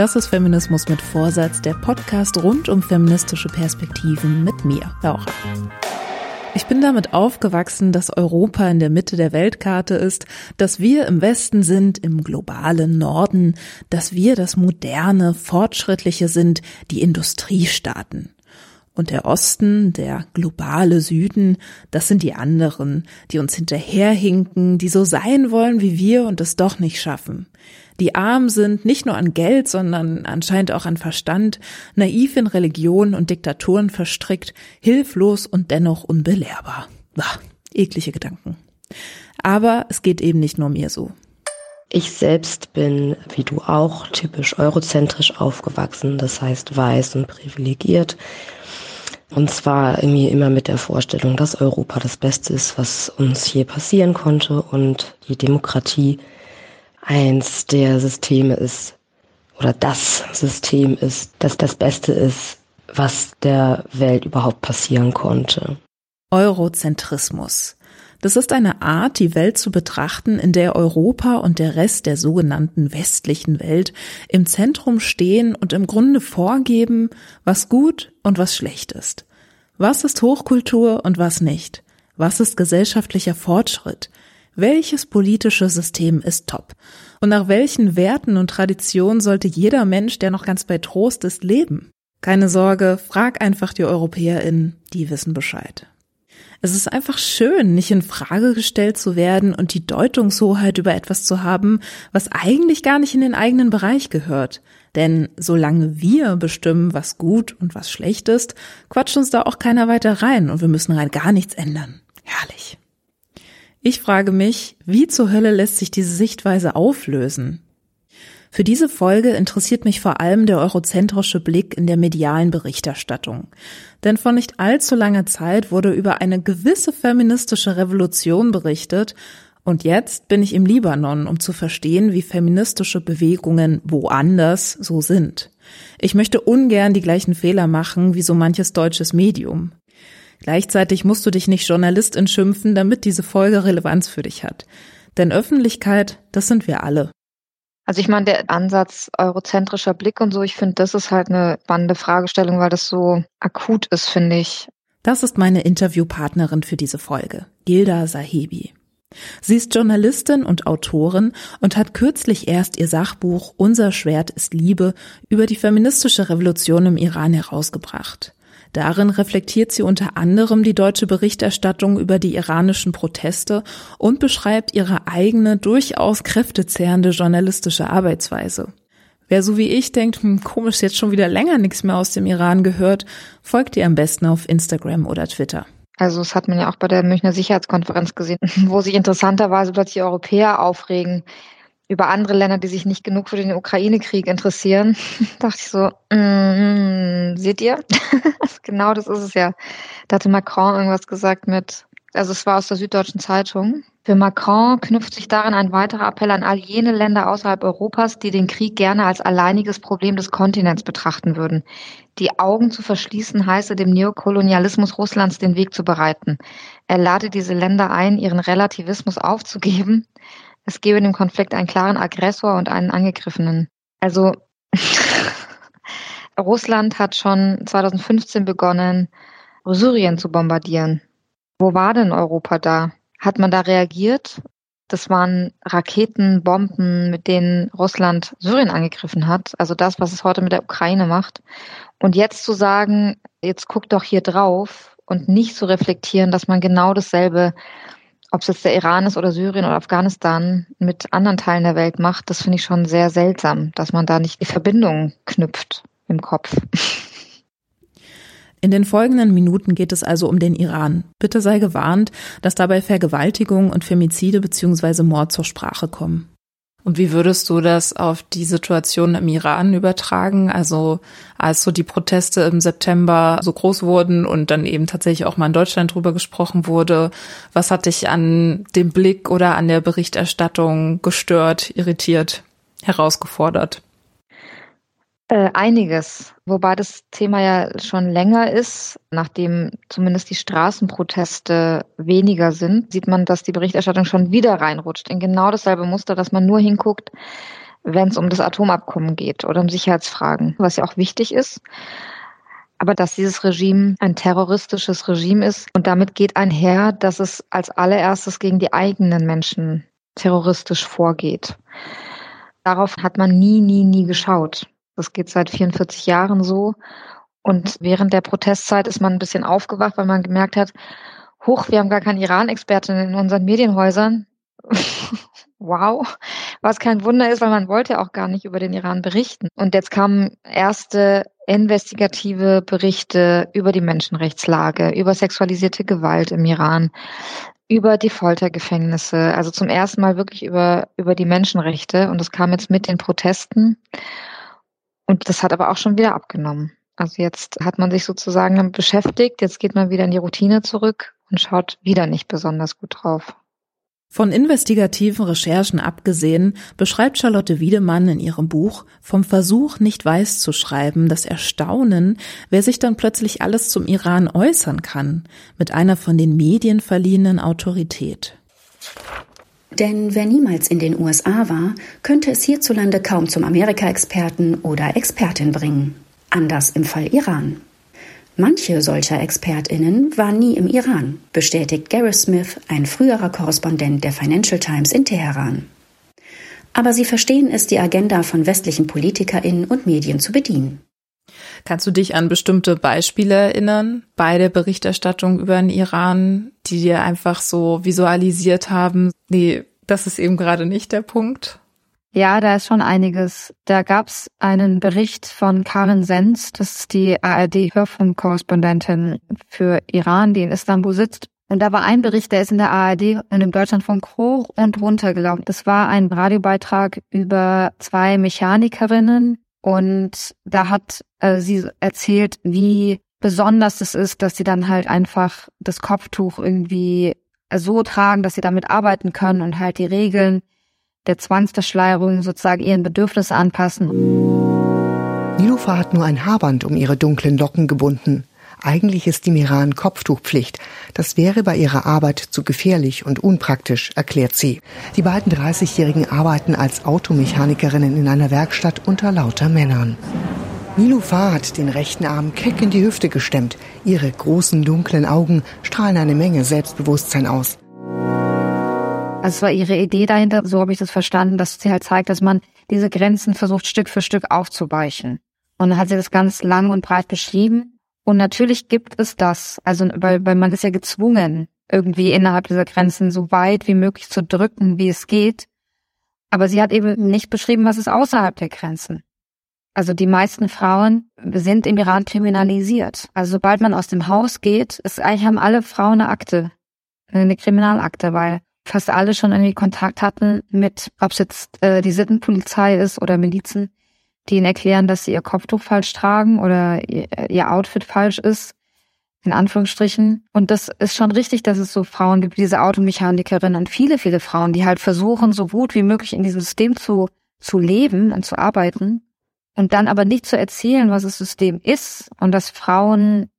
Das ist Feminismus mit Vorsatz, der Podcast rund um feministische Perspektiven mit mir, Laura. Ich bin damit aufgewachsen, dass Europa in der Mitte der Weltkarte ist, dass wir im Westen sind, im globalen Norden, dass wir das moderne, fortschrittliche sind, die Industriestaaten. Und der Osten, der globale Süden, das sind die anderen, die uns hinterherhinken, die so sein wollen wie wir und es doch nicht schaffen die arm sind, nicht nur an Geld, sondern anscheinend auch an Verstand, naiv in Religion und Diktaturen verstrickt, hilflos und dennoch unbelehrbar. Bah, eklige Gedanken. Aber es geht eben nicht nur mir so. Ich selbst bin, wie du auch, typisch eurozentrisch aufgewachsen, das heißt weiß und privilegiert. Und zwar irgendwie immer mit der Vorstellung, dass Europa das Beste ist, was uns je passieren konnte und die Demokratie eins der Systeme ist oder das System ist, das das Beste ist, was der Welt überhaupt passieren konnte. Eurozentrismus. Das ist eine Art, die Welt zu betrachten, in der Europa und der Rest der sogenannten westlichen Welt im Zentrum stehen und im Grunde vorgeben, was gut und was schlecht ist. Was ist Hochkultur und was nicht? Was ist gesellschaftlicher Fortschritt? Welches politische System ist top? Und nach welchen Werten und Traditionen sollte jeder Mensch, der noch ganz bei Trost ist, leben? Keine Sorge, frag einfach die EuropäerInnen, die wissen Bescheid. Es ist einfach schön, nicht in Frage gestellt zu werden und die Deutungshoheit über etwas zu haben, was eigentlich gar nicht in den eigenen Bereich gehört. Denn solange wir bestimmen, was gut und was schlecht ist, quatscht uns da auch keiner weiter rein und wir müssen rein gar nichts ändern. Herrlich. Ich frage mich, wie zur Hölle lässt sich diese Sichtweise auflösen? Für diese Folge interessiert mich vor allem der eurozentrische Blick in der medialen Berichterstattung. Denn vor nicht allzu langer Zeit wurde über eine gewisse feministische Revolution berichtet und jetzt bin ich im Libanon, um zu verstehen, wie feministische Bewegungen woanders so sind. Ich möchte ungern die gleichen Fehler machen wie so manches deutsches Medium. Gleichzeitig musst du dich nicht Journalistin schimpfen, damit diese Folge Relevanz für dich hat. Denn Öffentlichkeit, das sind wir alle. Also ich meine, der Ansatz eurozentrischer Blick und so, ich finde, das ist halt eine spannende Fragestellung, weil das so akut ist, finde ich. Das ist meine Interviewpartnerin für diese Folge, Gilda Sahebi. Sie ist Journalistin und Autorin und hat kürzlich erst ihr Sachbuch Unser Schwert ist Liebe über die feministische Revolution im Iran herausgebracht. Darin reflektiert sie unter anderem die deutsche Berichterstattung über die iranischen Proteste und beschreibt ihre eigene, durchaus kräftezehrende journalistische Arbeitsweise. Wer so wie ich denkt, hm, komisch, jetzt schon wieder länger nichts mehr aus dem Iran gehört, folgt ihr am besten auf Instagram oder Twitter. Also das hat man ja auch bei der Münchner Sicherheitskonferenz gesehen, wo sich interessanterweise plötzlich Europäer aufregen, über andere Länder, die sich nicht genug für den Ukraine-Krieg interessieren, dachte ich so, mm, seht ihr? genau das ist es ja. Da hatte Macron irgendwas gesagt mit, also es war aus der Süddeutschen Zeitung. Für Macron knüpft sich darin ein weiterer Appell an all jene Länder außerhalb Europas, die den Krieg gerne als alleiniges Problem des Kontinents betrachten würden. Die Augen zu verschließen heiße dem Neokolonialismus Russlands den Weg zu bereiten. Er lade diese Länder ein, ihren Relativismus aufzugeben es gebe dem Konflikt einen klaren Aggressor und einen Angegriffenen. Also Russland hat schon 2015 begonnen, Syrien zu bombardieren. Wo war denn Europa da? Hat man da reagiert? Das waren Raketen, Bomben, mit denen Russland Syrien angegriffen hat. Also das, was es heute mit der Ukraine macht. Und jetzt zu sagen, jetzt guck doch hier drauf und nicht zu reflektieren, dass man genau dasselbe, ob es jetzt der Iran ist oder Syrien oder Afghanistan, mit anderen Teilen der Welt macht, das finde ich schon sehr seltsam, dass man da nicht die Verbindung knüpft im Kopf. In den folgenden Minuten geht es also um den Iran. Bitte sei gewarnt, dass dabei Vergewaltigung und Femizide bzw. Mord zur Sprache kommen. Und wie würdest du das auf die Situation im Iran übertragen? Also als so die Proteste im September so groß wurden und dann eben tatsächlich auch mal in Deutschland drüber gesprochen wurde, was hat dich an dem Blick oder an der Berichterstattung gestört, irritiert, herausgefordert? Äh, einiges, wobei das Thema ja schon länger ist. Nachdem zumindest die Straßenproteste weniger sind, sieht man, dass die Berichterstattung schon wieder reinrutscht in genau dasselbe Muster, dass man nur hinguckt, wenn es um das Atomabkommen geht oder um Sicherheitsfragen, was ja auch wichtig ist. Aber dass dieses Regime ein terroristisches Regime ist und damit geht einher, dass es als allererstes gegen die eigenen Menschen terroristisch vorgeht. Darauf hat man nie, nie, nie geschaut. Das geht seit 44 Jahren so. Und während der Protestzeit ist man ein bisschen aufgewacht, weil man gemerkt hat, hoch, wir haben gar keine Iran-Expertin in unseren Medienhäusern. wow, was kein Wunder ist, weil man wollte auch gar nicht über den Iran berichten. Und jetzt kamen erste investigative Berichte über die Menschenrechtslage, über sexualisierte Gewalt im Iran, über die Foltergefängnisse, also zum ersten Mal wirklich über, über die Menschenrechte. Und das kam jetzt mit den Protesten. Und das hat aber auch schon wieder abgenommen. Also jetzt hat man sich sozusagen damit beschäftigt, jetzt geht man wieder in die Routine zurück und schaut wieder nicht besonders gut drauf. Von investigativen Recherchen abgesehen beschreibt Charlotte Wiedemann in ihrem Buch vom Versuch, nicht weiß zu schreiben, das Erstaunen, wer sich dann plötzlich alles zum Iran äußern kann, mit einer von den Medien verliehenen Autorität. Denn wer niemals in den USA war, könnte es hierzulande kaum zum Amerika-Experten oder Expertin bringen. Anders im Fall Iran. Manche solcher ExpertInnen waren nie im Iran, bestätigt Gareth Smith, ein früherer Korrespondent der Financial Times in Teheran. Aber sie verstehen es, die Agenda von westlichen PolitikerInnen und Medien zu bedienen. Kannst du dich an bestimmte Beispiele erinnern bei der Berichterstattung über den Iran, die dir einfach so visualisiert haben? Nee, das ist eben gerade nicht der Punkt. Ja, da ist schon einiges. Da gab's einen Bericht von Karin Sens, das ist die ARD-Hörfunkkorrespondentin für Iran, die in Istanbul sitzt. Und da war ein Bericht, der ist in der ARD in dem Deutschlandfunk hoch und runter gelaufen. Das war ein Radiobeitrag über zwei Mechanikerinnen, und da hat äh, sie erzählt, wie besonders es ist, dass sie dann halt einfach das Kopftuch irgendwie so tragen, dass sie damit arbeiten können und halt die Regeln der Zwangsverschleierung sozusagen ihren Bedürfnissen anpassen. Nilufa hat nur ein Haarband um ihre dunklen Locken gebunden. Eigentlich ist im Iran Kopftuchpflicht. Das wäre bei ihrer Arbeit zu gefährlich und unpraktisch, erklärt sie. Die beiden 30-Jährigen arbeiten als Automechanikerinnen in einer Werkstatt unter lauter Männern. Nilufar hat den rechten Arm keck in die Hüfte gestemmt. Ihre großen dunklen Augen strahlen eine Menge Selbstbewusstsein aus. Also es war ihre Idee dahinter, so habe ich das verstanden, dass sie halt zeigt, dass man diese Grenzen versucht Stück für Stück aufzuweichen. Und dann hat sie das ganz lang und breit beschrieben. Und natürlich gibt es das, also weil, weil man ist ja gezwungen, irgendwie innerhalb dieser Grenzen so weit wie möglich zu drücken, wie es geht. Aber sie hat eben nicht beschrieben, was ist außerhalb der Grenzen. Also die meisten Frauen sind im Iran kriminalisiert. Also sobald man aus dem Haus geht, ist eigentlich haben alle Frauen eine Akte, eine Kriminalakte, weil fast alle schon irgendwie Kontakt hatten mit, ob es jetzt äh, die Sittenpolizei ist oder Milizen, die ihnen erklären, dass sie ihr Kopftuch falsch tragen oder ihr Outfit falsch ist, in Anführungsstrichen. Und das ist schon richtig, dass es so Frauen gibt, diese Automechanikerinnen und viele, viele Frauen, die halt versuchen, so gut wie möglich in diesem System zu, zu leben und zu arbeiten und dann aber nicht zu erzählen, was das System ist und dass Frauen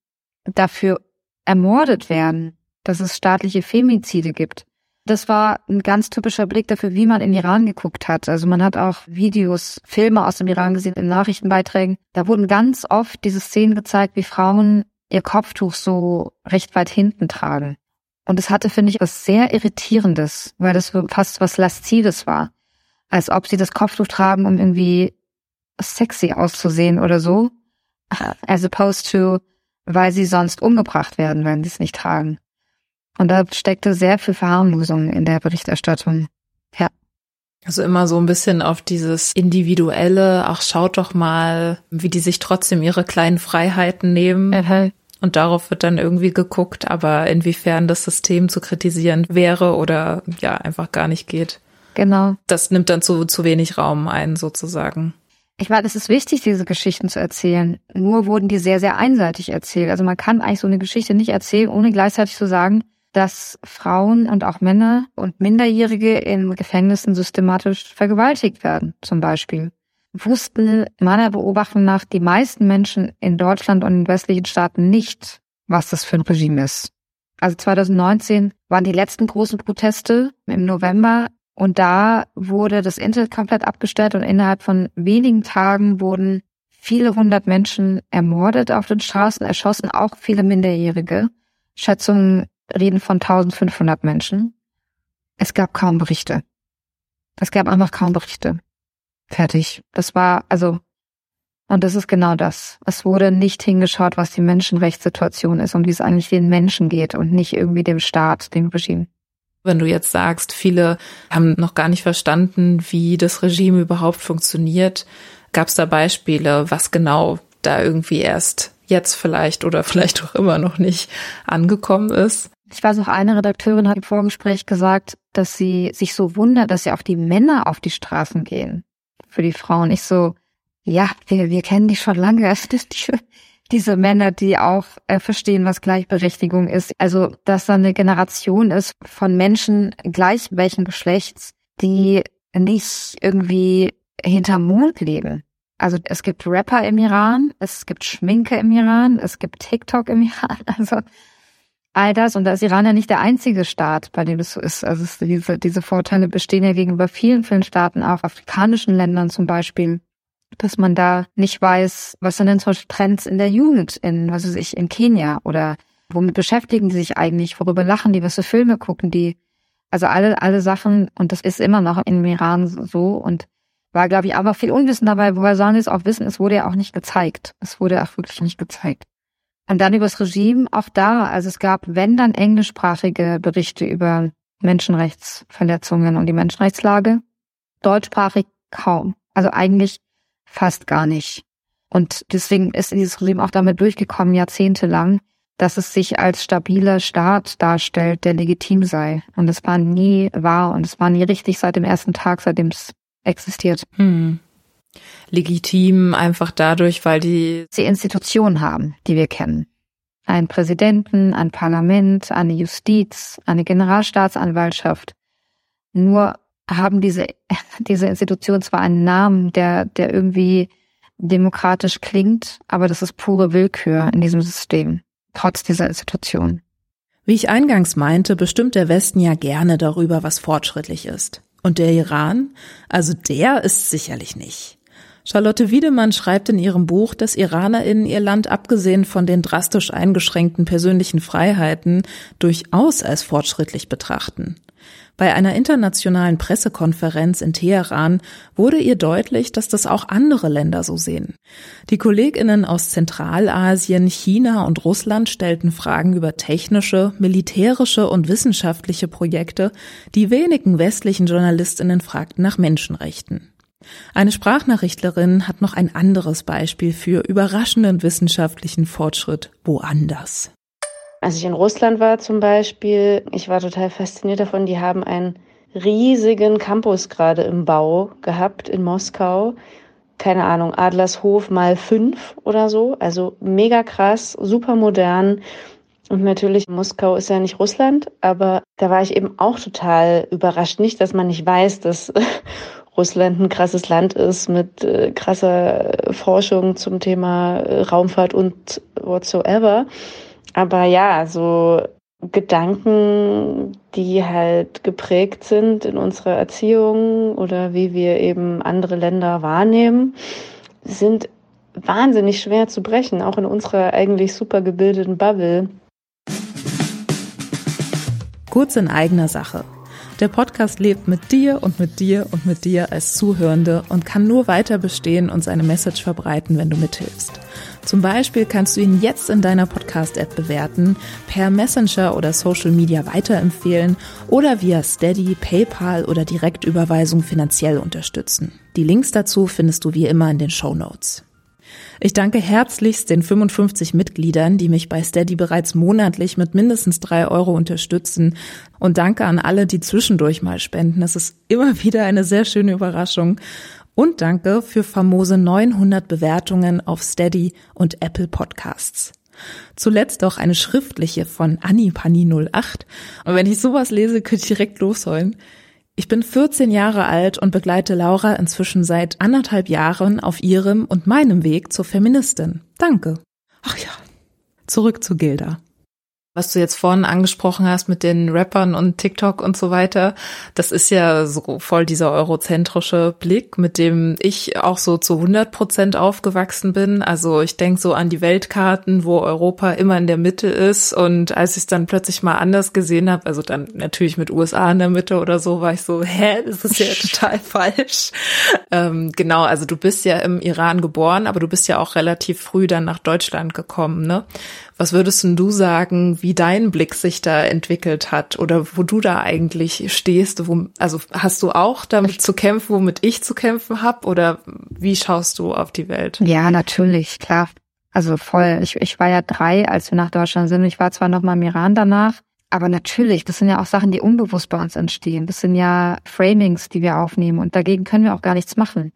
dafür ermordet werden, dass es staatliche Femizide gibt. Das war ein ganz typischer Blick dafür, wie man in Iran geguckt hat. Also man hat auch Videos, Filme aus dem Iran gesehen in Nachrichtenbeiträgen. Da wurden ganz oft diese Szenen gezeigt, wie Frauen ihr Kopftuch so recht weit hinten tragen. Und es hatte, finde ich, was sehr Irritierendes, weil das fast was Laszives war. Als ob sie das Kopftuch tragen, um irgendwie sexy auszusehen oder so. As opposed to weil sie sonst umgebracht werden, wenn sie es nicht tragen. Und da steckte sehr viel Verharmlosung in der Berichterstattung. Ja. Also immer so ein bisschen auf dieses individuelle, ach schaut doch mal, wie die sich trotzdem ihre kleinen Freiheiten nehmen. Mhm. Und darauf wird dann irgendwie geguckt, aber inwiefern das System zu kritisieren wäre oder ja einfach gar nicht geht. Genau. Das nimmt dann zu, zu wenig Raum ein, sozusagen. Ich meine, es ist wichtig, diese Geschichten zu erzählen. Nur wurden die sehr, sehr einseitig erzählt. Also man kann eigentlich so eine Geschichte nicht erzählen, ohne gleichzeitig zu sagen, dass Frauen und auch Männer und Minderjährige in Gefängnissen systematisch vergewaltigt werden, zum Beispiel. Wussten meiner Beobachtung nach die meisten Menschen in Deutschland und in westlichen Staaten nicht, was das für ein Regime ist. Also 2019 waren die letzten großen Proteste im November und da wurde das Internet komplett abgestellt und innerhalb von wenigen Tagen wurden viele hundert Menschen ermordet auf den Straßen, erschossen, auch viele Minderjährige. Schätzungen reden von 1500 Menschen. Es gab kaum Berichte. Es gab einfach kaum Berichte. Fertig. Das war, also, und das ist genau das. Es wurde nicht hingeschaut, was die Menschenrechtssituation ist und wie es eigentlich den Menschen geht und nicht irgendwie dem Staat, dem Regime. Wenn du jetzt sagst, viele haben noch gar nicht verstanden, wie das Regime überhaupt funktioniert, gab es da Beispiele, was genau da irgendwie erst jetzt vielleicht oder vielleicht auch immer noch nicht angekommen ist? Ich weiß auch, eine Redakteurin hat im Vorgespräch gesagt, dass sie sich so wundert, dass ja auch die Männer auf die Straßen gehen für die Frauen. Ich so, ja, wir, wir kennen die schon lange. diese Männer, die auch äh, verstehen, was Gleichberechtigung ist. Also, dass da eine Generation ist von Menschen gleich welchen Geschlechts, die nicht irgendwie hinterm Mond leben. Also es gibt Rapper im Iran, es gibt Schminke im Iran, es gibt TikTok im Iran. Also all das. Und da ist Iran ja nicht der einzige Staat, bei dem das so ist. Also es, diese, diese Vorteile bestehen ja gegenüber vielen, vielen Staaten, auch afrikanischen Ländern zum Beispiel, dass man da nicht weiß, was sind denn solche Trends in der Jugend, in, was weiß ich, in Kenia oder womit beschäftigen die sich eigentlich, worüber lachen die, was für Filme gucken die. Also alle, alle Sachen, und das ist immer noch im Iran so und war, glaube ich, aber viel Unwissen dabei, wobei sollen es auch wissen, es wurde ja auch nicht gezeigt. Es wurde auch wirklich nicht gezeigt. Und dann übers Regime auch da. Also es gab, wenn dann englischsprachige Berichte über Menschenrechtsverletzungen und die Menschenrechtslage. Deutschsprachig kaum. Also eigentlich fast gar nicht. Und deswegen ist dieses Regime auch damit durchgekommen, jahrzehntelang, dass es sich als stabiler Staat darstellt, der legitim sei. Und es war nie wahr und es war nie richtig seit dem ersten Tag, seitdem es existiert. Hm legitim, einfach dadurch, weil die sie Institutionen haben, die wir kennen. Ein Präsidenten, ein Parlament, eine Justiz, eine Generalstaatsanwaltschaft. Nur haben diese, diese Institutionen zwar einen Namen, der, der irgendwie demokratisch klingt, aber das ist pure Willkür in diesem System, trotz dieser Institution. Wie ich eingangs meinte, bestimmt der Westen ja gerne darüber, was fortschrittlich ist. Und der Iran? Also der ist sicherlich nicht. Charlotte Wiedemann schreibt in ihrem Buch, dass IranerInnen ihr Land abgesehen von den drastisch eingeschränkten persönlichen Freiheiten durchaus als fortschrittlich betrachten. Bei einer internationalen Pressekonferenz in Teheran wurde ihr deutlich, dass das auch andere Länder so sehen. Die Kolleginnen aus Zentralasien, China und Russland stellten Fragen über technische, militärische und wissenschaftliche Projekte, die wenigen westlichen Journalistinnen fragten nach Menschenrechten. Eine Sprachnachrichtlerin hat noch ein anderes Beispiel für überraschenden wissenschaftlichen Fortschritt woanders. Als ich in Russland war zum Beispiel, ich war total fasziniert davon, die haben einen riesigen Campus gerade im Bau gehabt in Moskau. Keine Ahnung, Adlershof mal fünf oder so. Also mega krass, super modern. Und natürlich, Moskau ist ja nicht Russland, aber da war ich eben auch total überrascht. Nicht, dass man nicht weiß, dass Russland ein krasses Land ist mit äh, krasser Forschung zum Thema äh, Raumfahrt und whatsoever. Aber ja, so Gedanken, die halt geprägt sind in unserer Erziehung oder wie wir eben andere Länder wahrnehmen, sind wahnsinnig schwer zu brechen, auch in unserer eigentlich super gebildeten Bubble. Kurz in eigener Sache. Der Podcast lebt mit dir und mit dir und mit dir als Zuhörende und kann nur weiter bestehen und seine Message verbreiten, wenn du mithilfst. Zum Beispiel kannst du ihn jetzt in deiner Podcast-App bewerten, per Messenger oder Social Media weiterempfehlen oder via Steady, PayPal oder Direktüberweisung finanziell unterstützen. Die Links dazu findest du wie immer in den Show Notes. Ich danke herzlichst den 55 Mitgliedern, die mich bei Steady bereits monatlich mit mindestens drei Euro unterstützen. Und danke an alle, die zwischendurch mal spenden. Es ist immer wieder eine sehr schöne Überraschung. Und danke für famose 900 Bewertungen auf Steady und Apple Podcasts. Zuletzt auch eine schriftliche von AnniPanni08. Und wenn ich sowas lese, könnte ich direkt losheulen. Ich bin 14 Jahre alt und begleite Laura inzwischen seit anderthalb Jahren auf ihrem und meinem Weg zur Feministin. Danke. Ach ja. Zurück zu Gilda was du jetzt vorhin angesprochen hast mit den Rappern und TikTok und so weiter, das ist ja so voll dieser eurozentrische Blick, mit dem ich auch so zu 100 Prozent aufgewachsen bin. Also ich denke so an die Weltkarten, wo Europa immer in der Mitte ist und als ich es dann plötzlich mal anders gesehen habe, also dann natürlich mit USA in der Mitte oder so, war ich so, hä, das ist ja total falsch. Ähm, genau, also du bist ja im Iran geboren, aber du bist ja auch relativ früh dann nach Deutschland gekommen, ne? Was würdest denn du sagen, wie dein Blick sich da entwickelt hat oder wo du da eigentlich stehst? Wo, also hast du auch damit zu kämpfen, womit ich zu kämpfen habe oder wie schaust du auf die Welt? Ja, natürlich, klar. Also voll. Ich, ich war ja drei, als wir nach Deutschland sind. Ich war zwar noch mal im Iran danach, aber natürlich, das sind ja auch Sachen, die unbewusst bei uns entstehen. Das sind ja Framings, die wir aufnehmen und dagegen können wir auch gar nichts machen.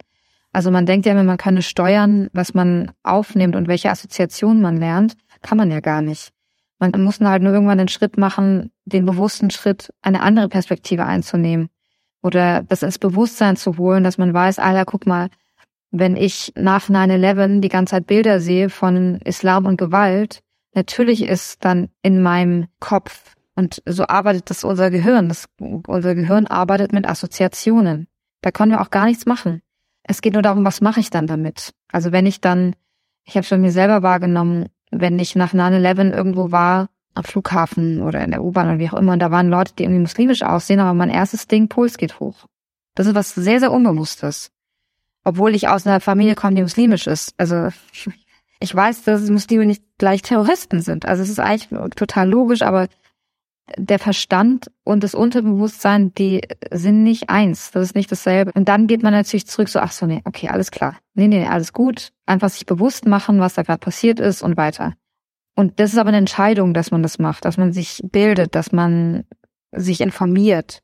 Also man denkt ja immer, man kann steuern, was man aufnimmt und welche Assoziationen man lernt. Kann man ja gar nicht. Man muss halt nur irgendwann den Schritt machen, den bewussten Schritt, eine andere Perspektive einzunehmen. Oder das ins Bewusstsein zu holen, dass man weiß, Alter, guck mal, wenn ich nach 9-11 die ganze Zeit Bilder sehe von Islam und Gewalt, natürlich ist dann in meinem Kopf, und so arbeitet das unser Gehirn, das, unser Gehirn arbeitet mit Assoziationen. Da können wir auch gar nichts machen. Es geht nur darum, was mache ich dann damit? Also wenn ich dann, ich habe schon mir selber wahrgenommen, wenn ich nach 9-11 irgendwo war, am Flughafen oder in der U-Bahn oder wie auch immer, und da waren Leute, die irgendwie muslimisch aussehen, aber mein erstes Ding, Puls geht hoch. Das ist was sehr, sehr Unbewusstes. Obwohl ich aus einer Familie komme, die muslimisch ist. Also ich weiß, dass Muslime nicht gleich Terroristen sind. Also es ist eigentlich total logisch, aber der Verstand und das Unterbewusstsein, die sind nicht eins. Das ist nicht dasselbe. Und dann geht man natürlich zurück so, ach so, nee, okay, alles klar. Nee, nee, alles gut. Einfach sich bewusst machen, was da gerade passiert ist und weiter. Und das ist aber eine Entscheidung, dass man das macht, dass man sich bildet, dass man sich informiert,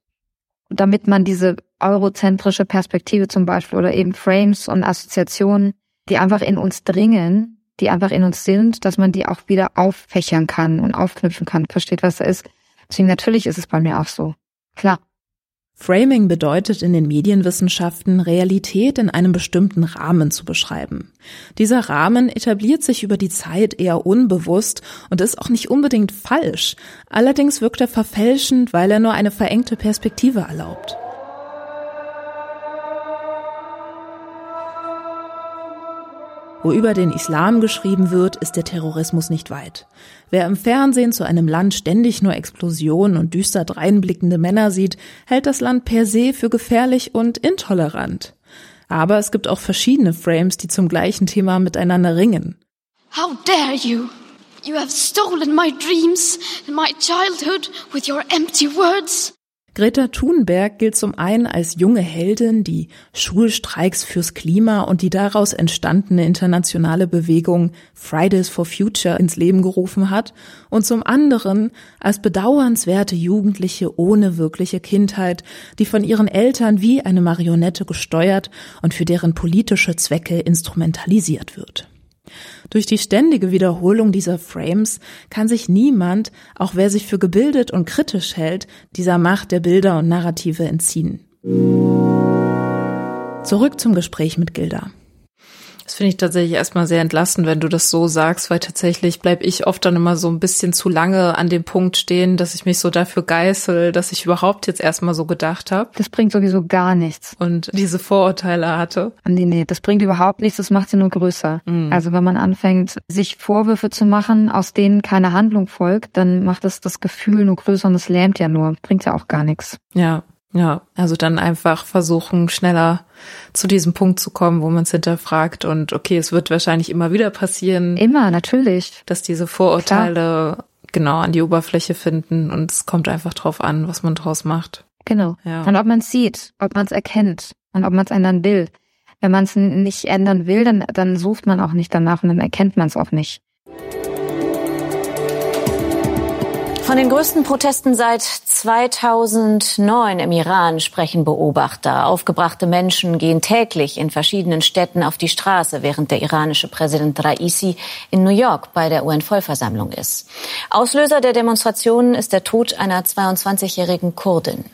damit man diese eurozentrische Perspektive zum Beispiel oder eben Frames und Assoziationen, die einfach in uns dringen, die einfach in uns sind, dass man die auch wieder auffächern kann und aufknüpfen kann. Versteht, was da ist? Deswegen natürlich ist es bei mir auch so. Klar. Framing bedeutet in den Medienwissenschaften, Realität in einem bestimmten Rahmen zu beschreiben. Dieser Rahmen etabliert sich über die Zeit eher unbewusst und ist auch nicht unbedingt falsch. Allerdings wirkt er verfälschend, weil er nur eine verengte Perspektive erlaubt. Wo über den Islam geschrieben wird, ist der Terrorismus nicht weit. Wer im Fernsehen zu einem Land ständig nur Explosionen und düster dreinblickende Männer sieht, hält das Land per se für gefährlich und intolerant. Aber es gibt auch verschiedene Frames, die zum gleichen Thema miteinander ringen. How dare you! You have stolen my dreams and my childhood with your empty words. Greta Thunberg gilt zum einen als junge Heldin, die Schulstreiks fürs Klima und die daraus entstandene internationale Bewegung Fridays for Future ins Leben gerufen hat und zum anderen als bedauernswerte Jugendliche ohne wirkliche Kindheit, die von ihren Eltern wie eine Marionette gesteuert und für deren politische Zwecke instrumentalisiert wird. Durch die ständige Wiederholung dieser Frames kann sich niemand, auch wer sich für gebildet und kritisch hält, dieser Macht der Bilder und Narrative entziehen. Zurück zum Gespräch mit Gilda. Das finde ich tatsächlich erstmal sehr entlastend, wenn du das so sagst, weil tatsächlich bleibe ich oft dann immer so ein bisschen zu lange an dem Punkt stehen, dass ich mich so dafür geißel, dass ich überhaupt jetzt erstmal so gedacht habe. Das bringt sowieso gar nichts. Und diese Vorurteile hatte. Nee, nee, das bringt überhaupt nichts, das macht sie nur größer. Mhm. Also wenn man anfängt, sich Vorwürfe zu machen, aus denen keine Handlung folgt, dann macht es das Gefühl nur größer und es lähmt ja nur. Bringt ja auch gar nichts. Ja, Ja, also dann einfach versuchen, schneller zu diesem Punkt zu kommen, wo man es hinterfragt und okay, es wird wahrscheinlich immer wieder passieren. Immer, natürlich. Dass diese Vorurteile Klar. genau an die Oberfläche finden und es kommt einfach drauf an, was man draus macht. Genau. Ja. Und ob man es sieht, ob man es erkennt und ob man es ändern will. Wenn man es nicht ändern will, dann, dann sucht man auch nicht danach und dann erkennt man es auch nicht. Von den größten Protesten seit 2009 im Iran sprechen Beobachter. Aufgebrachte Menschen gehen täglich in verschiedenen Städten auf die Straße, während der iranische Präsident Raisi in New York bei der UN-Vollversammlung ist. Auslöser der Demonstrationen ist der Tod einer 22-jährigen Kurdin.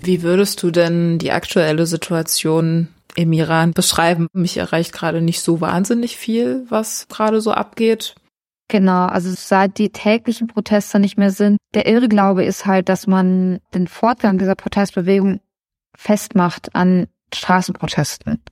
Wie würdest du denn die aktuelle Situation im Iran beschreiben? Mich erreicht gerade nicht so wahnsinnig viel, was gerade so abgeht. Genau, also seit die täglichen Proteste nicht mehr sind, der Irrglaube ist halt, dass man den Fortgang dieser Protestbewegung festmacht an Straßenprotesten.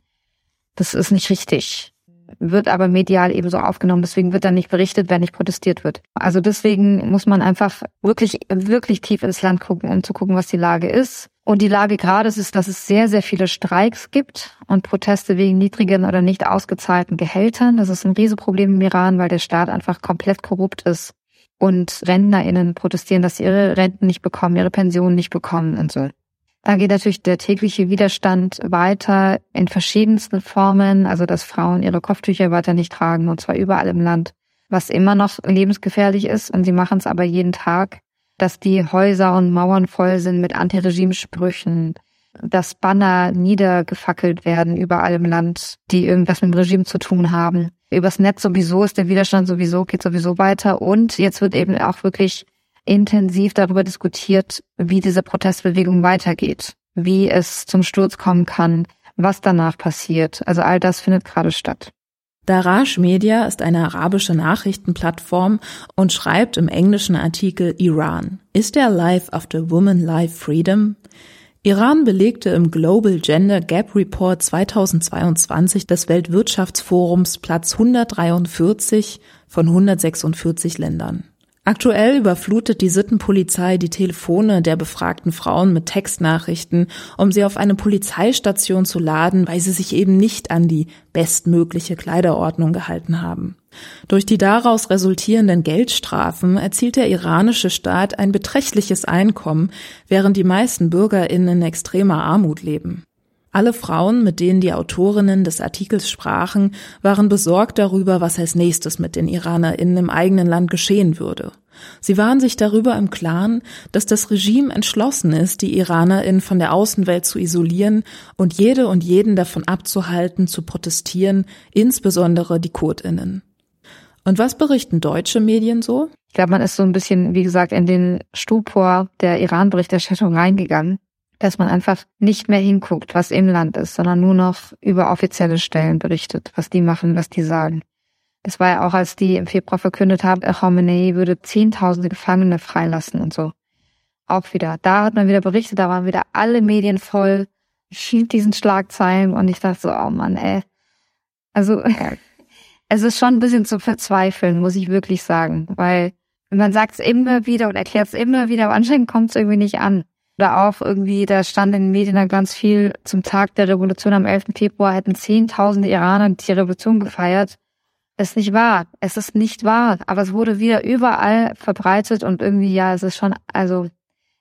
Das ist nicht richtig. Wird aber medial ebenso aufgenommen, deswegen wird dann nicht berichtet, wenn nicht protestiert wird. Also deswegen muss man einfach wirklich, wirklich tief ins Land gucken, um zu gucken, was die Lage ist. Und die Lage gerade ist, dass es sehr, sehr viele Streiks gibt und Proteste wegen niedrigen oder nicht ausgezahlten Gehältern. Das ist ein Riesenproblem im Iran, weil der Staat einfach komplett korrupt ist. Und RentnerInnen protestieren, dass sie ihre Renten nicht bekommen, ihre Pensionen nicht bekommen und so. Da geht natürlich der tägliche Widerstand weiter in verschiedensten Formen, also dass Frauen ihre Kopftücher weiter nicht tragen und zwar überall im Land, was immer noch lebensgefährlich ist und sie machen es aber jeden Tag dass die Häuser und Mauern voll sind mit Antiregimesprüchen, dass Banner niedergefackelt werden überall im Land, die irgendwas mit dem Regime zu tun haben. Übers Netz sowieso ist der Widerstand sowieso, geht sowieso weiter. Und jetzt wird eben auch wirklich intensiv darüber diskutiert, wie diese Protestbewegung weitergeht, wie es zum Sturz kommen kann, was danach passiert. Also all das findet gerade statt. Daraj Media ist eine arabische Nachrichtenplattform und schreibt im englischen Artikel Iran. Ist der Life after Woman Life Freedom? Iran belegte im Global Gender Gap Report 2022 des Weltwirtschaftsforums Platz 143 von 146 Ländern. Aktuell überflutet die Sittenpolizei die Telefone der befragten Frauen mit Textnachrichten, um sie auf eine Polizeistation zu laden, weil sie sich eben nicht an die bestmögliche Kleiderordnung gehalten haben. Durch die daraus resultierenden Geldstrafen erzielt der iranische Staat ein beträchtliches Einkommen, während die meisten Bürgerinnen in extremer Armut leben. Alle Frauen, mit denen die Autorinnen des Artikels sprachen, waren besorgt darüber, was als nächstes mit den Iranerinnen im eigenen Land geschehen würde. Sie waren sich darüber im Klaren, dass das Regime entschlossen ist, die Iranerinnen von der Außenwelt zu isolieren und jede und jeden davon abzuhalten, zu protestieren, insbesondere die Kurdinnen. Und was berichten deutsche Medien so? Ich glaube, man ist so ein bisschen, wie gesagt, in den Stupor der Iran-Berichterstattung reingegangen dass man einfach nicht mehr hinguckt, was im Land ist, sondern nur noch über offizielle Stellen berichtet, was die machen, was die sagen. Es war ja auch, als die im Februar verkündet haben, Khamenei würde zehntausende Gefangene freilassen und so. Auch wieder. Da hat man wieder berichtet, da waren wieder alle Medien voll mit diesen Schlagzeilen und ich dachte so, oh Mann, ey. Also, es ist schon ein bisschen zu verzweifeln, muss ich wirklich sagen, weil man sagt es immer wieder und erklärt es immer wieder, aber anscheinend kommt es irgendwie nicht an. Oder auch irgendwie, da stand in den Medien dann ganz viel zum Tag der Revolution am 11. Februar hätten zehntausende Iraner die Revolution gefeiert. Das ist nicht wahr. Es ist nicht wahr. Aber es wurde wieder überall verbreitet und irgendwie, ja, es ist schon, also,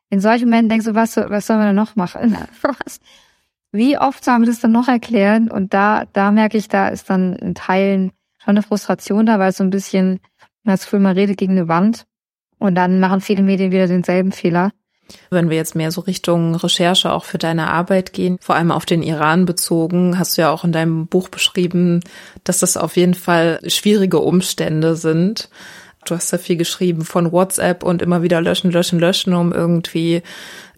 in solchen Momenten denkst du, was, was sollen wir denn noch machen? Wie oft sollen wir das dann noch erklären? Und da, da merke ich, da ist dann in Teilen schon eine Frustration da, weil es so ein bisschen, man hat das Gefühl, man redet gegen eine Wand. Und dann machen viele Medien wieder denselben Fehler. Wenn wir jetzt mehr so Richtung Recherche auch für deine Arbeit gehen, vor allem auf den Iran bezogen, hast du ja auch in deinem Buch beschrieben, dass das auf jeden Fall schwierige Umstände sind. Du hast da viel geschrieben von WhatsApp und immer wieder löschen, löschen, löschen, um irgendwie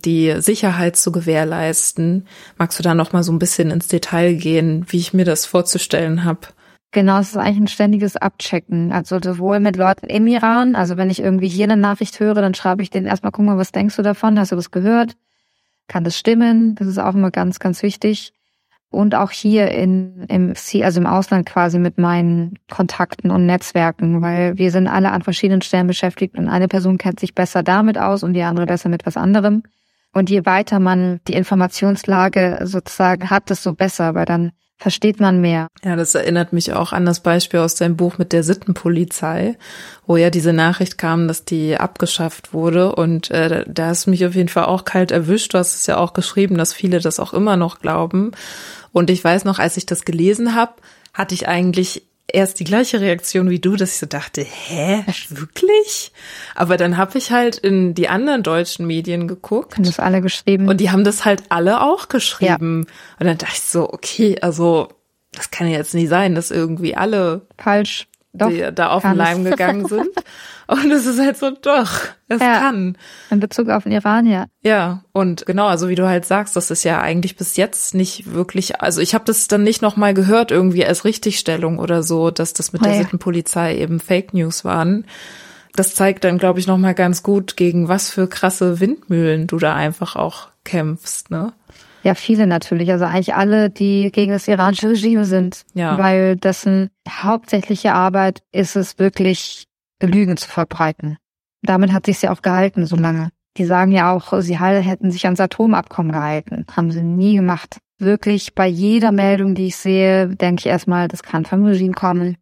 die Sicherheit zu gewährleisten. Magst du da noch mal so ein bisschen ins Detail gehen, wie ich mir das vorzustellen habe? Genau, es ist eigentlich ein ständiges Abchecken. Also sowohl mit Leuten im Iran, also wenn ich irgendwie hier eine Nachricht höre, dann schreibe ich denen erstmal, guck mal, was denkst du davon? Hast du das gehört? Kann das stimmen? Das ist auch immer ganz, ganz wichtig. und auch hier in, im, also im Ausland quasi mit meinen Kontakten und Netzwerken, weil wir sind alle an verschiedenen Stellen beschäftigt und eine Person kennt sich besser damit aus und die andere besser mit was anderem. Und je weiter man die Informationslage sozusagen hat, desto besser, weil dann versteht man mehr. Ja, das erinnert mich auch an das Beispiel aus deinem Buch mit der Sittenpolizei, wo ja diese Nachricht kam, dass die abgeschafft wurde. Und äh, da hast du mich auf jeden Fall auch kalt erwischt. Du hast es ja auch geschrieben, dass viele das auch immer noch glauben. Und ich weiß noch, als ich das gelesen habe, hatte ich eigentlich erst die gleiche Reaktion wie du, dass ich so dachte, hä, wirklich? Aber dann habe ich halt in die anderen deutschen Medien geguckt. Haben das alle geschrieben. Und die haben das halt alle auch geschrieben. Ja. Und dann dachte ich so, okay, also das kann ja jetzt nicht sein, dass irgendwie alle falsch doch, die da auf den Leim gegangen sind. Und es ist halt so, doch, es ja, kann. In Bezug auf den Iran, ja. Ja, und genau, also wie du halt sagst, das ist ja eigentlich bis jetzt nicht wirklich, also ich habe das dann nicht nochmal gehört, irgendwie als Richtigstellung oder so, dass das mit oh, der ja. Sittenpolizei eben Fake News waren. Das zeigt dann, glaube ich, nochmal ganz gut, gegen was für krasse Windmühlen du da einfach auch kämpfst, ne? Ja, viele natürlich. Also eigentlich alle, die gegen das iranische Regime sind. Ja. Weil dessen hauptsächliche Arbeit ist es wirklich Lügen zu verbreiten. Damit hat sich ja auch gehalten so lange. Die sagen ja auch, sie hätten sich ans Atomabkommen gehalten. Haben sie nie gemacht. Wirklich bei jeder Meldung, die ich sehe, denke ich erstmal, das kann vom Regime kommen.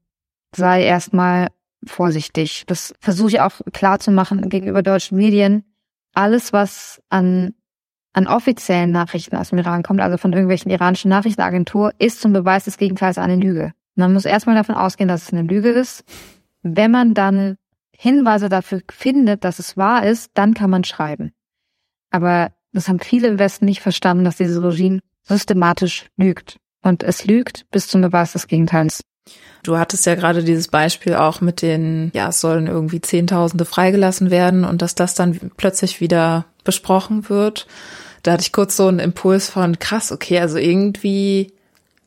Sei erstmal vorsichtig. Das versuche ich auch klar zu machen gegenüber deutschen Medien. Alles, was an, an offiziellen Nachrichten aus dem Iran kommt, also von irgendwelchen iranischen Nachrichtenagenturen, ist zum Beweis des Gegenteils eine Lüge. Man muss erstmal davon ausgehen, dass es eine Lüge ist wenn man dann Hinweise dafür findet, dass es wahr ist, dann kann man schreiben. Aber das haben viele im Westen nicht verstanden, dass dieses Regime systematisch lügt. Und es lügt bis zum Beweis des Gegenteils. Du hattest ja gerade dieses Beispiel auch mit den, ja, es sollen irgendwie Zehntausende freigelassen werden und dass das dann plötzlich wieder besprochen wird. Da hatte ich kurz so einen Impuls von, krass, okay, also irgendwie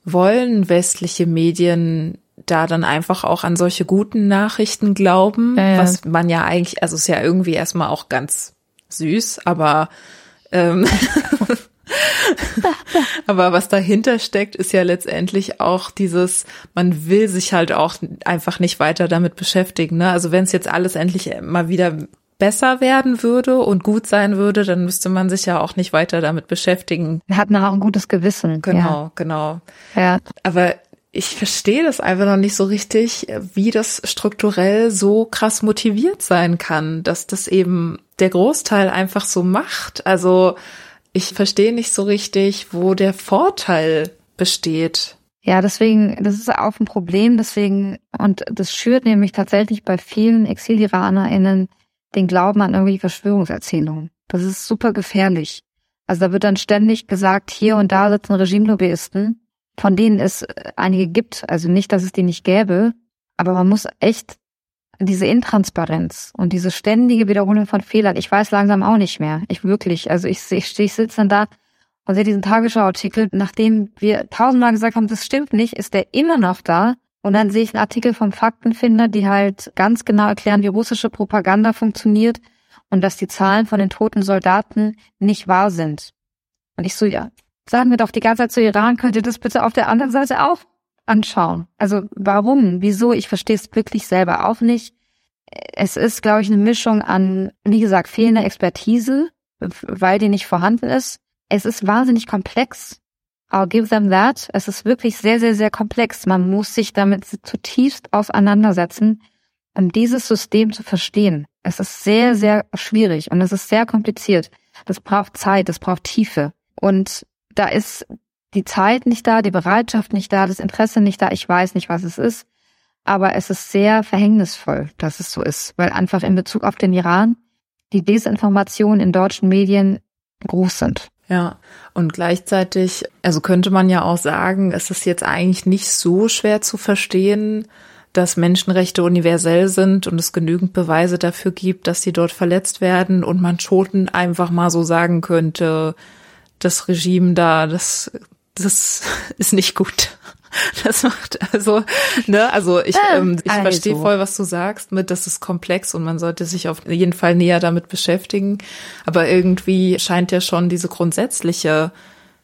wollen westliche Medien da dann einfach auch an solche guten Nachrichten glauben, ja, ja. was man ja eigentlich, also ist ja irgendwie erstmal auch ganz süß, aber ähm, aber was dahinter steckt, ist ja letztendlich auch dieses, man will sich halt auch einfach nicht weiter damit beschäftigen. Ne? Also wenn es jetzt alles endlich mal wieder besser werden würde und gut sein würde, dann müsste man sich ja auch nicht weiter damit beschäftigen. Hat man auch ein gutes Gewissen. Genau, ja. genau. Ja. Aber ich verstehe das einfach noch nicht so richtig, wie das strukturell so krass motiviert sein kann, dass das eben der Großteil einfach so macht. Also ich verstehe nicht so richtig, wo der Vorteil besteht. Ja, deswegen, das ist auch ein Problem, deswegen, und das schürt nämlich tatsächlich bei vielen ExiliranerInnen den Glauben an irgendwie Verschwörungserzählungen. Das ist super gefährlich. Also da wird dann ständig gesagt, hier und da sitzen Regime-Lobbyisten von denen es äh, einige gibt. Also nicht, dass es die nicht gäbe, aber man muss echt diese Intransparenz und diese ständige Wiederholung von Fehlern. Ich weiß langsam auch nicht mehr. Ich wirklich. Also ich, ich, ich sitze dann da und sehe diesen Tagesschau-Artikel, nachdem wir tausendmal gesagt haben, das stimmt nicht, ist der immer noch da. Und dann sehe ich einen Artikel vom Faktenfinder, die halt ganz genau erklären, wie russische Propaganda funktioniert und dass die Zahlen von den toten Soldaten nicht wahr sind. Und ich so, ja, sagen wir doch die ganze Zeit zu Iran, könnt ihr das bitte auf der anderen Seite auch anschauen. Also warum, wieso, ich verstehe es wirklich selber auch nicht. Es ist, glaube ich, eine Mischung an, wie gesagt, fehlender Expertise, weil die nicht vorhanden ist. Es ist wahnsinnig komplex. I'll give them that. Es ist wirklich sehr, sehr, sehr komplex. Man muss sich damit zutiefst auseinandersetzen, um dieses System zu verstehen. Es ist sehr, sehr schwierig und es ist sehr kompliziert. Das braucht Zeit, das braucht Tiefe. Und da ist die Zeit nicht da, die Bereitschaft nicht da, das Interesse nicht da. Ich weiß nicht, was es ist. Aber es ist sehr verhängnisvoll, dass es so ist, weil einfach in Bezug auf den Iran die Desinformationen in deutschen Medien groß sind. Ja, und gleichzeitig, also könnte man ja auch sagen, es ist jetzt eigentlich nicht so schwer zu verstehen, dass Menschenrechte universell sind und es genügend Beweise dafür gibt, dass sie dort verletzt werden und man schon einfach mal so sagen könnte, das Regime da, das, das ist nicht gut. Das macht also, ne, also ich, ähm, ich also. verstehe voll, was du sagst, mit das ist komplex und man sollte sich auf jeden Fall näher damit beschäftigen. Aber irgendwie scheint ja schon diese grundsätzliche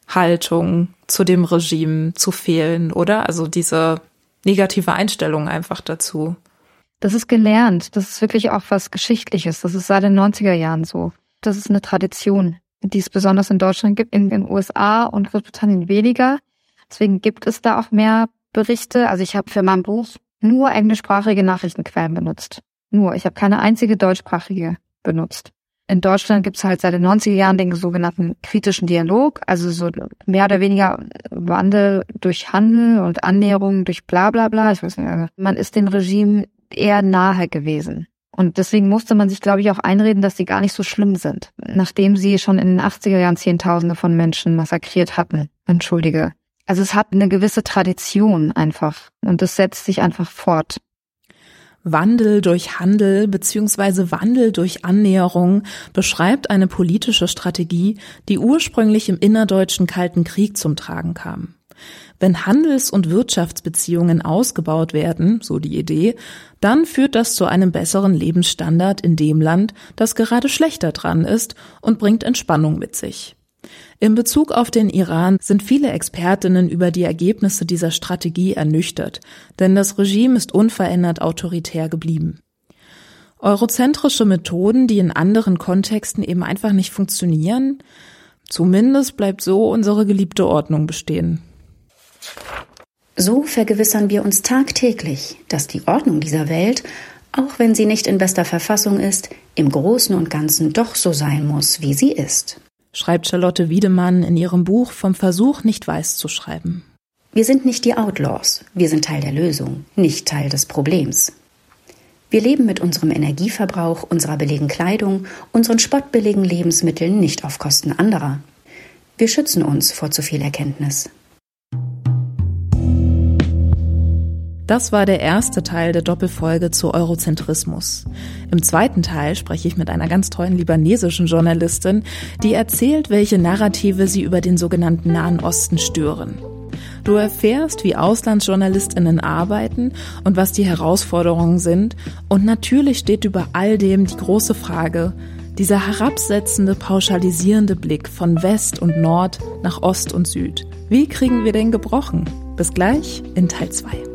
Haltung zu dem Regime zu fehlen, oder? Also diese negative Einstellung einfach dazu. Das ist gelernt. Das ist wirklich auch was Geschichtliches. Das ist seit den 90er Jahren so. Das ist eine Tradition, die es besonders in Deutschland gibt, in den USA und Großbritannien weniger. Deswegen gibt es da auch mehr Berichte. Also ich habe für mein Buch nur englischsprachige Nachrichtenquellen benutzt. Nur. Ich habe keine einzige deutschsprachige benutzt. In Deutschland gibt es halt seit den 90er Jahren den sogenannten kritischen Dialog, also so mehr oder weniger Wandel durch Handel und Annäherung durch bla bla bla. Ich weiß nicht, also man ist dem Regime eher nahe gewesen. Und deswegen musste man sich, glaube ich, auch einreden, dass sie gar nicht so schlimm sind, nachdem sie schon in den 80er Jahren Zehntausende von Menschen massakriert hatten. Entschuldige. Also es hat eine gewisse Tradition einfach und es setzt sich einfach fort. Wandel durch Handel bzw. Wandel durch Annäherung beschreibt eine politische Strategie, die ursprünglich im innerdeutschen Kalten Krieg zum Tragen kam. Wenn Handels- und Wirtschaftsbeziehungen ausgebaut werden, so die Idee, dann führt das zu einem besseren Lebensstandard in dem Land, das gerade schlechter dran ist und bringt Entspannung mit sich. In Bezug auf den Iran sind viele Expertinnen über die Ergebnisse dieser Strategie ernüchtert, denn das Regime ist unverändert autoritär geblieben. Eurozentrische Methoden, die in anderen Kontexten eben einfach nicht funktionieren, zumindest bleibt so unsere geliebte Ordnung bestehen. So vergewissern wir uns tagtäglich, dass die Ordnung dieser Welt, auch wenn sie nicht in bester Verfassung ist, im Großen und Ganzen doch so sein muss, wie sie ist schreibt Charlotte Wiedemann in ihrem Buch Vom Versuch, nicht weiß zu schreiben. Wir sind nicht die Outlaws, wir sind Teil der Lösung, nicht Teil des Problems. Wir leben mit unserem Energieverbrauch, unserer billigen Kleidung, unseren spottbilligen Lebensmitteln nicht auf Kosten anderer. Wir schützen uns vor zu viel Erkenntnis. Das war der erste Teil der Doppelfolge zu Eurozentrismus. Im zweiten Teil spreche ich mit einer ganz tollen libanesischen Journalistin, die erzählt, welche Narrative sie über den sogenannten Nahen Osten stören. Du erfährst, wie Auslandsjournalistinnen arbeiten und was die Herausforderungen sind. Und natürlich steht über all dem die große Frage, dieser herabsetzende, pauschalisierende Blick von West und Nord nach Ost und Süd. Wie kriegen wir den gebrochen? Bis gleich in Teil 2.